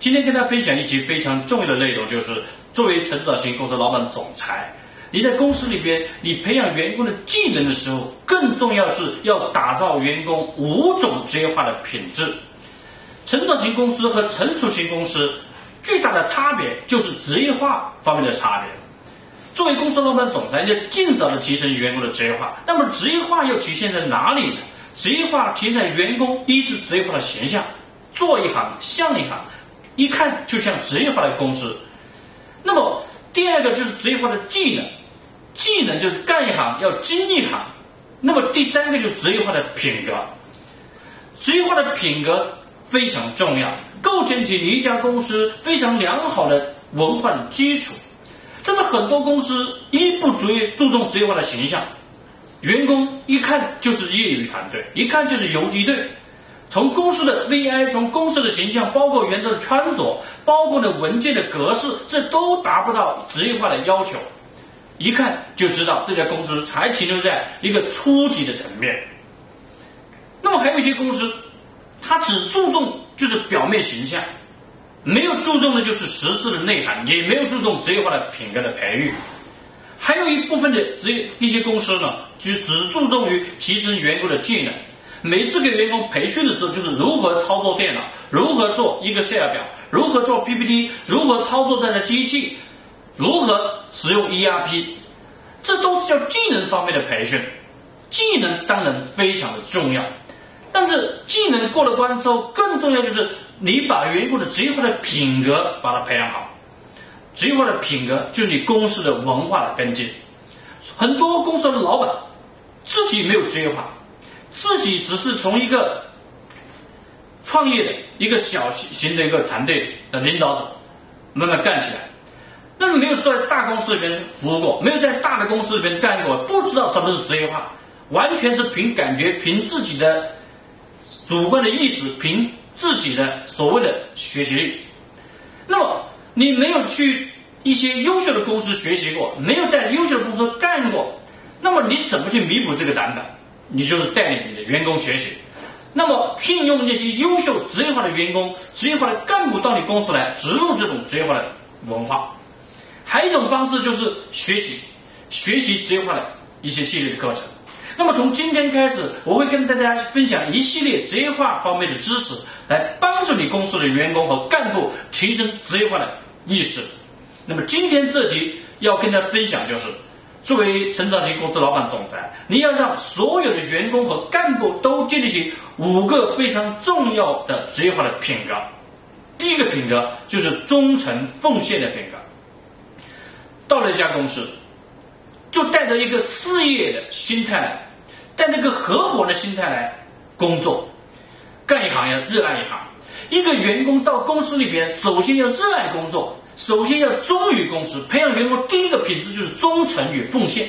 今天跟大家分享一期非常重要的内容，就是作为成长型公司老板总裁，你在公司里边，你培养员工的技能的时候，更重要是要打造员工五种职业化的品质。成长型公司和成熟型公司最大的差别就是职业化方面的差别。作为公司老板总裁，要尽早的提升员工的职业化。那么职业化又体现在哪里呢？职业化体现在员工一是职业化的形象，做一行像一行，一看就像职业化的公司。那么第二个就是职业化的技能，技能就是干一行要精一行。那么第三个就是职业化的品格，职业化的品格非常重要，构建起你一家公司非常良好的文化的基础。但是很多公司一不注意注重职业化的形象。员工一看就是业余团队，一看就是游击队。从公司的 VI，从公司的形象，包括员工的穿着，包括呢文件的格式，这都达不到职业化的要求。一看就知道这家公司才停留在一个初级的层面。那么还有一些公司，它只注重就是表面形象，没有注重的就是实质的内涵，也没有注重职业化的品格的培育。还有一部分的职业一些公司呢，就只注重于提升员工的技能。每次给员工培训的时候，就是如何操作电脑，如何做一个 Excel 表，如何做 PPT，如何操作这台机器，如何使用 ERP，这都是叫技能方面的培训。技能当然非常的重要，但是技能过了关之后，更重要就是你把员工的职业化的品格把它培养好。职业化的品格就是你公司的文化的根基。很多公司的老板自己没有职业化，自己只是从一个创业的一个小型的一个团队的领导者慢慢干起来，那么没有在大公司里面服务过，没有在大的公司里面干过，不知道什么是职业化，完全是凭感觉，凭自己的主观的意识，凭自己的所谓的学习力，那么。你没有去一些优秀的公司学习过，没有在优秀的公司干过，那么你怎么去弥补这个短板？你就是带领你的员工学习，那么聘用那些优秀职业化的员工、职业化的干部到你公司来，植入这种职业化的文化。还有一种方式就是学习，学习职业化的一些系列的课程。那么从今天开始，我会跟大家分享一系列职业化方面的知识，来帮助你公司的员工和干部提升职业化的。意识。那么今天这集要跟大家分享，就是作为成长型公司老板总裁，你要让所有的员工和干部都建立起五个非常重要的职业化的品格。第一个品格就是忠诚奉献的品格。到了一家公司，就带着一个事业的心态来，带着一个合伙的心态来工作，干一行要热爱一行。一个员工到公司里边，首先要热爱工作。首先要忠于公司，培养员工第一个品质就是忠诚与奉献。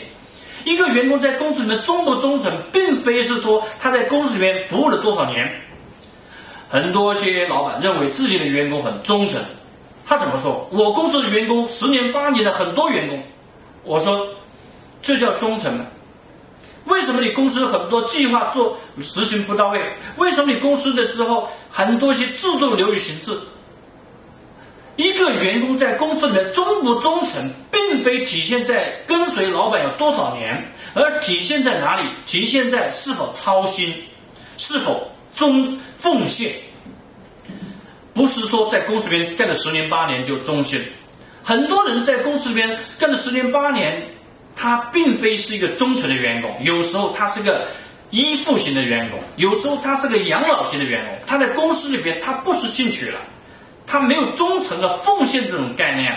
一个员工在公司里面忠不忠诚，并非是说他在公司里面服务了多少年。很多些老板认为自己的员工很忠诚，他怎么说？我公司的员工十年八年的很多员工，我说这叫忠诚吗？为什么你公司很多计划做实行不到位？为什么你公司的时候很多些制度流于形式？一个员工在公司里面忠不忠诚，并非体现在跟随老板有多少年，而体现在哪里？体现在是否操心，是否忠奉献。不是说在公司里面干了十年八年就忠心，很多人在公司里边干了十年八年，他并非是一个忠诚的员工，有时候他是个依附型的员工，有时候他是个养老型的员工，他在公司里边他不思进取了。他没有忠诚的奉献这种概念，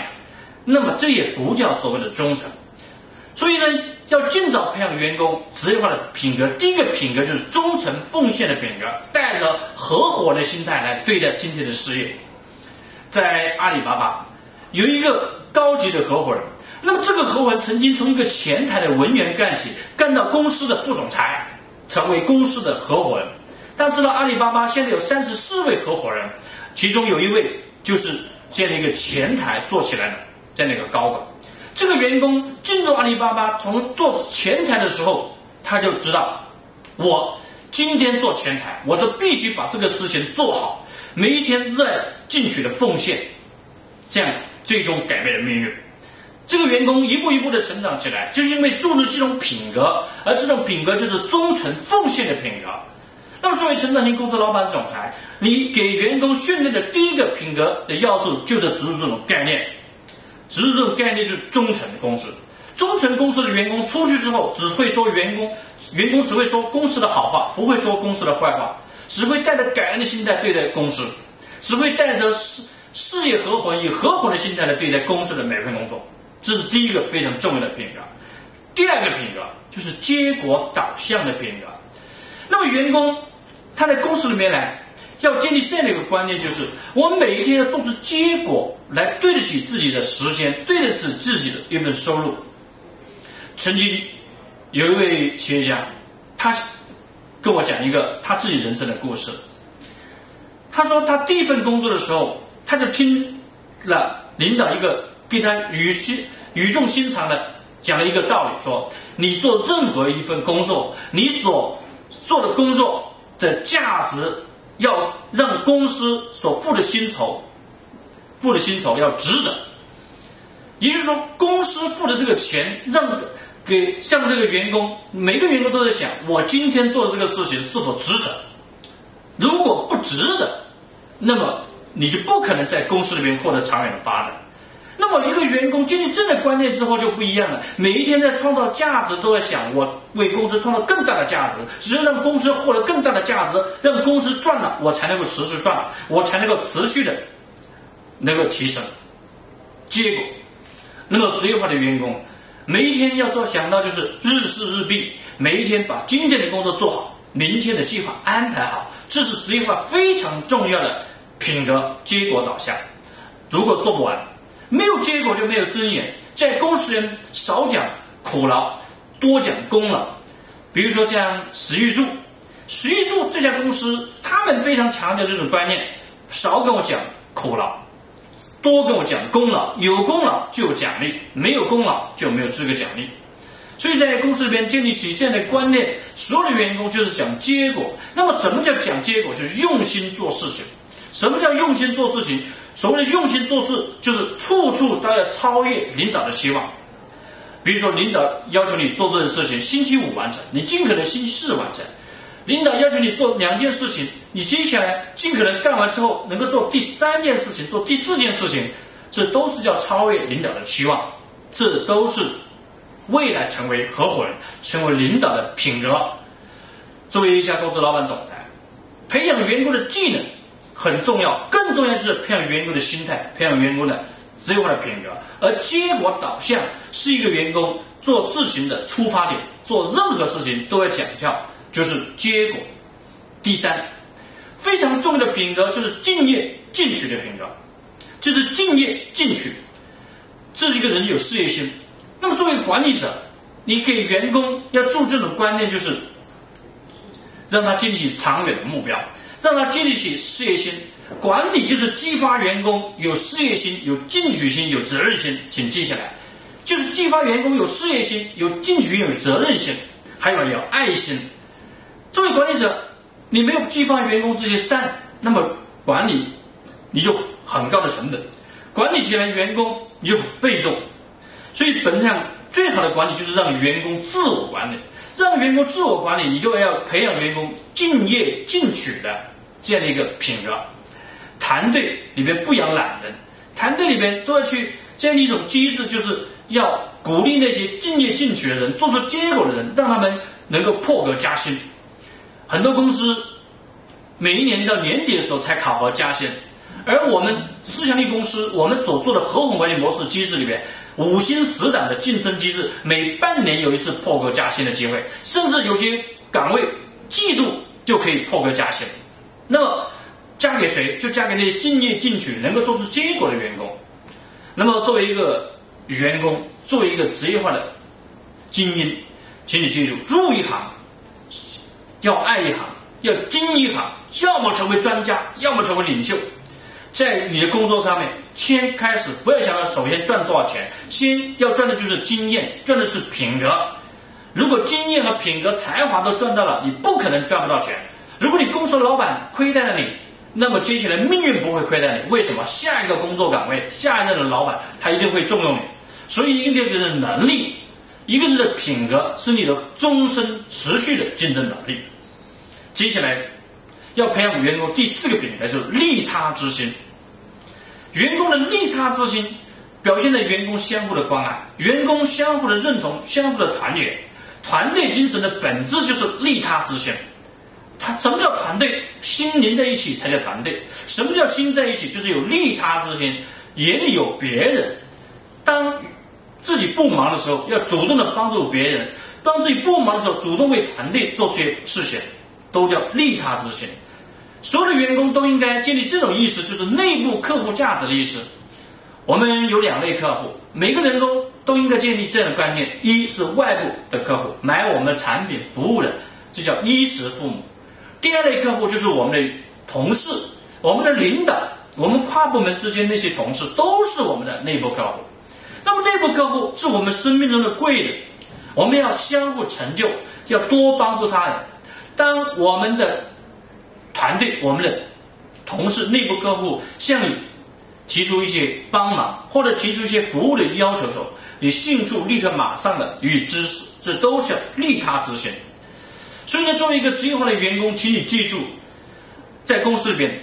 那么这也不叫所谓的忠诚。所以呢，要尽早培养员工职业化的品格。第一个品格就是忠诚奉献的品格，带着合伙的心态来对待今天的事业。在阿里巴巴有一个高级的合伙人。那么这个合伙人曾经从一个前台的文员干起，干到公司的副总裁，成为公司的合伙人。大家知道阿里巴巴现在有三十四位合伙人，其中有一位就是这样的一个前台做起来的这样的一个高管。这个员工进入阿里巴巴，从做前台的时候，他就知道，我今天做前台，我都必须把这个事情做好，每一天热爱进取的奉献，这样最终改变了命运。这个员工一步一步的成长起来，就是因为注入这种品格，而这种品格就是忠诚奉献的品格。那么，作为成长型公司老板、总裁，你给员工训练的第一个品格的要素，就是植入这种概念。植入这种概念就是忠诚公司。忠诚公司的员工出去之后，只会说员工，员工只会说公司的好话，不会说公司的坏话，只会带着感恩的心态对待公司，只会带着事事业合伙以合伙的心态来对待公司的每份工作。这是第一个非常重要的品格，第二个品格就是结果导向的品格。那么员工他在公司里面呢，要建立这样的一个观念，就是我每一天要做出结果来对得起自己的时间，对得起自己的一份收入。曾经有一位企业家，他跟我讲一个他自己人生的故事。他说他第一份工作的时候，他就听了领导一个。给他语心语重心长的讲了一个道理，说你做任何一份工作，你所做的工作的价值要让公司所付的薪酬付的薪酬要值得。也就是说，公司付的这个钱，让给像这个员工，每个员工都在想，我今天做的这个事情是否值得？如果不值得，那么你就不可能在公司里面获得长远的发展。那么，一个员工建立这样的观念之后就不一样了。每一天在创造价值，都在想我为公司创造更大的价值。只有让公司获得更大的价值，让公司赚了，我才能够持续赚，我才能够持续的能够提升结果。那么，职业化的员工每一天要做想到就是日事日毕，每一天把今天的工作做好，明天的计划安排好，这是职业化非常重要的品格结果导向。如果做不完，没有结果就没有尊严，在公司人少讲苦劳，多讲功劳。比如说像史玉柱，史玉柱这家公司，他们非常强调这种观念，少跟我讲苦劳，多跟我讲功劳。有功劳就有奖励，没有功劳就没有资格奖励。所以在公司里边建立起这样的观念，所有的员工就是讲结果。那么什么叫讲结果？就是用心做事情。什么叫用心做事情？所谓的用心做事，就是处处都要超越领导的期望。比如说，领导要求你做这件事情，星期五完成，你尽可能星期四完成；领导要求你做两件事情，你接下来尽可能干完之后，能够做第三件事情，做第四件事情，这都是叫超越领导的期望。这都是未来成为合伙人、成为领导的品格。作为一家公司老板、总裁，培养员工的技能。很重要，更重要的是培养员工的心态，培养员工的职业化的品格。而结果导向是一个员工做事情的出发点，做任何事情都要讲究，就是结果。第三，非常重要的品格就是敬业进取的品格，就是敬业进取，这是一个人有事业心。那么作为管理者，你给员工要注这种观念，就是让他建立起长远的目标。让他建立起事业心，管理就是激发员工有事业心、有进取心、有责任心，请记下来，就是激发员工有事业心、有进取心、有责任心，还有有爱心。作为管理者，你没有激发员工这些善，那么管理你就很高的成本，管理起来员工你就被动。所以本质上最好的管理就是让员工自我管理，让员工自我管理，你就要培养员工敬业进取的。这样的一个品格，团队里面不养懒人，团队里面都要去建立一种机制，就是要鼓励那些敬业进取的人，做出结果的人，让他们能够破格加薪。很多公司每一年到年底的时候才考核加薪，而我们思强力公司，我们所做的合伙管理模式机制里面，五星十档的晋升机制，每半年有一次破格加薪的机会，甚至有些岗位季度就可以破格加薪。那么，嫁给谁？就嫁给那些敬业进取、能够做出结果的员工。那么作为一个员工，作为一个职业化的精英，请你记住：入一行要爱一行，要精一行，要么成为专家，要么成为领袖。在你的工作上面，先开始不要想着首先赚多少钱，先要赚的就是经验，赚的是品格。如果经验和品格、才华都赚到了，你不可能赚不到钱。如果你公司的老板亏待了你，那么接下来命运不会亏待你。为什么？下一个工作岗位，下一任的老板他一定会重用你。所以，一个人的能力，一个人的品格，是你的终身持续的竞争能力。接下来。要培养员工第四个品格，就是利他之心。员工的利他之心，表现在员工相互的关爱、员工相互的认同、相互的团结。团队精神的本质就是利他之心。他什么叫团队？心连在一起才叫团队。什么叫心在一起？就是有利他之心，眼里有别人。当自己不忙的时候，要主动的帮助别人；当自己不忙的时候，主动为团队做些事情，都叫利他之心。所有的员工都应该建立这种意识，就是内部客户价值的意识。我们有两类客户，每个人都都应该建立这样的观念：一是外部的客户，买我们的产品服务的，这叫衣食父母；第二类客户就是我们的同事、我们的领导、我们跨部门之间那些同事，都是我们的内部客户。那么内部客户是我们生命中的贵人，我们要相互成就，要多帮助他人。当我们的团队，我们的同事、内部客户向你提出一些帮忙，或者提出一些服务的要求时，候，你迅速、立刻、马上的予以支持，这都是要利他之心。所以呢，作为一个职业化的员工，请你记住，在公司里边，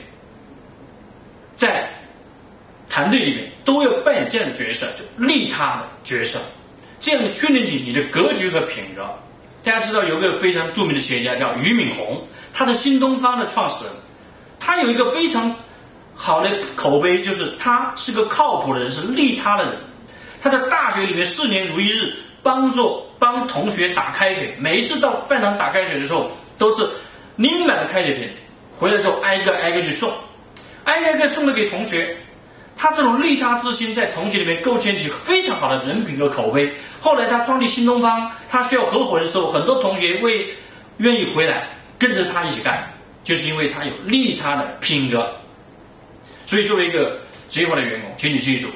在团队里面，都要扮演这样的角色，就利他的角色，这样的训练起你的格局和品格。大家知道，有个非常著名的企业家叫俞敏洪。他是新东方的创始人，他有一个非常好的口碑，就是他是个靠谱的人，是利他的人。他在大学里面四年如一日，帮助帮同学打开水，每一次到饭堂打开水的时候，都是拎满了开水瓶，回来之后挨个挨个去送，挨个挨个送了给同学。他这种利他之心在同学里面构建起非常好的人品和口碑。后来他创立新东方，他需要合伙人的时候，很多同学会愿意回来。跟着他一起干，就是因为他有利他的品格。所以，作为一个职业化的员工，请你记住，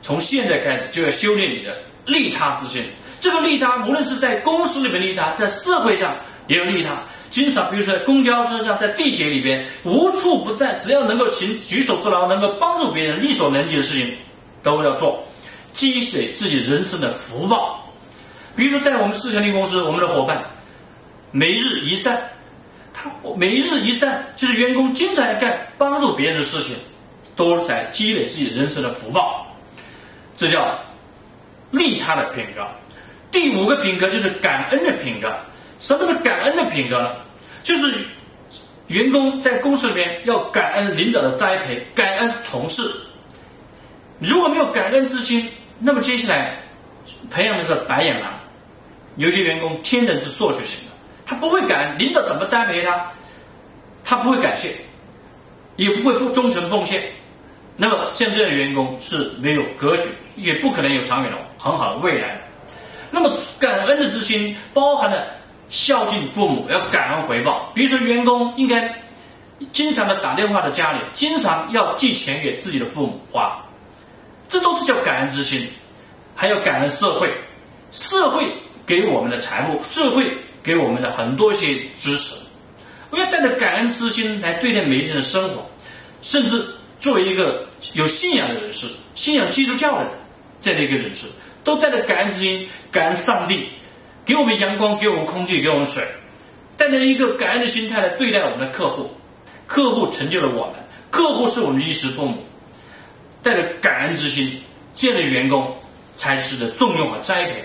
从现在开始就要修炼你的利他之心。这个利他，无论是在公司里面利他，在社会上也有利他。经常，比如说在公交车上，在地铁里边，无处不在。只要能够行举手之劳，能够帮助别人，力所能及的事情，都要做，积累自己人生的福报。比如说，在我们四强力公司，我们的伙伴每日一善。他每日一善，就是员工经常干帮助别人的事情，都在积累自己人生的福报，这叫利他的品格。第五个品格就是感恩的品格。什么是感恩的品格呢？就是员工在公司里面要感恩领导的栽培，感恩同事。如果没有感恩之心，那么接下来培养的是白眼狼。有些员工天生是索取型的。他不会感恩领导怎么栽培他，他不会感谢，也不会付忠诚奉献。那么像这样的员工是没有格局，也不可能有长远的很好的未来。那么感恩的之心包含了孝敬父母，要感恩回报。比如说，员工应该经常的打电话到家里，经常要寄钱给自己的父母花，这都是叫感恩之心。还要感恩社会，社会给我们的财富，社会。给我们的很多些支持，我要带着感恩之心来对待每一个人的生活，甚至作为一个有信仰的人士，信仰基督教的这样的一个人士，都带着感恩之心，感恩上帝给我们阳光，给我们空气，给我们水，带着一个感恩的心态来对待我们的客户，客户成就了我们，客户是我们衣食父母，带着感恩之心，这样的员工才值得重用和栽培。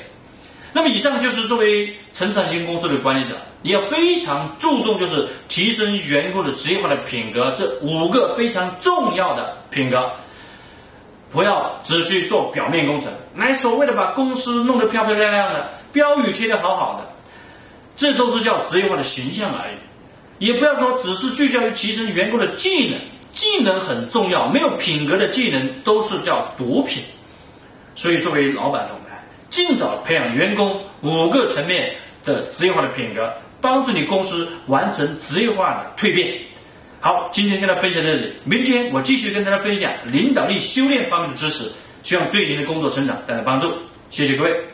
那么以上就是作为成长型公司的管理者，你要非常注重就是提升员工的职业化的品格，这五个非常重要的品格，不要只去做表面工程，来所谓的把公司弄得漂漂亮亮的，标语贴得好好的，这都是叫职业化的形象而已。也不要说只是聚焦于提升员工的技能，技能很重要，没有品格的技能都是叫毒品。所以，作为老板总裁，尽早培养员工五个层面的职业化的品格，帮助你公司完成职业化的蜕变。好，今天跟大家分享到这里，明天我继续跟大家分享领导力修炼方面的知识，希望对您的工作成长带来帮助。谢谢各位。